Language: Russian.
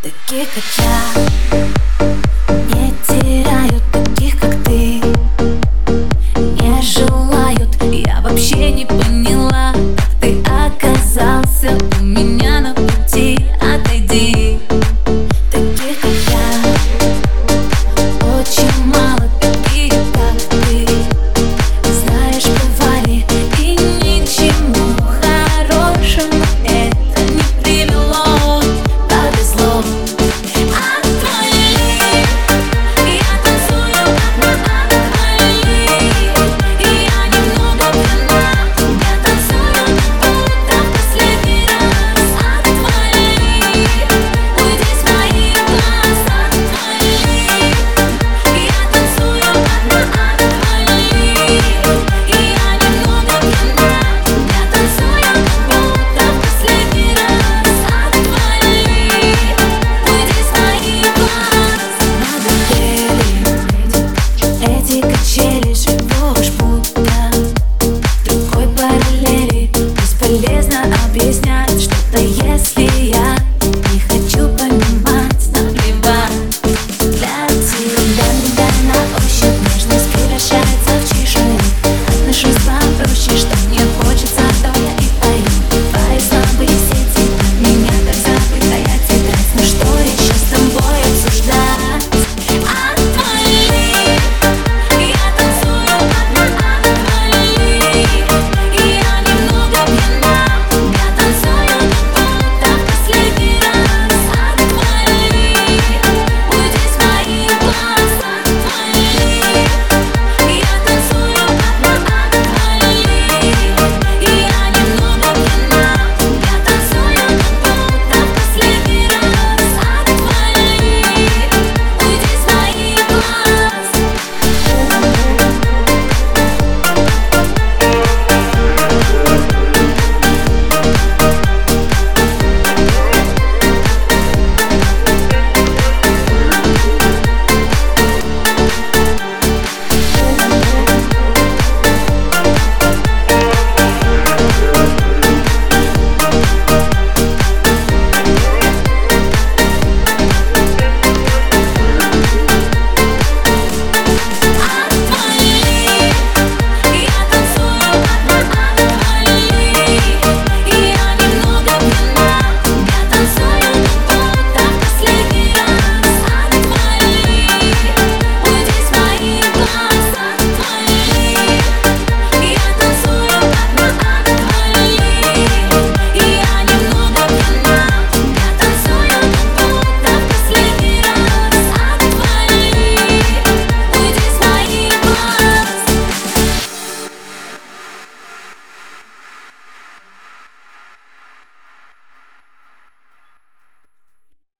Таких как я, не теряют таких, как ты. Не желают, я вообще не поняла ты оказался у меня на sleep.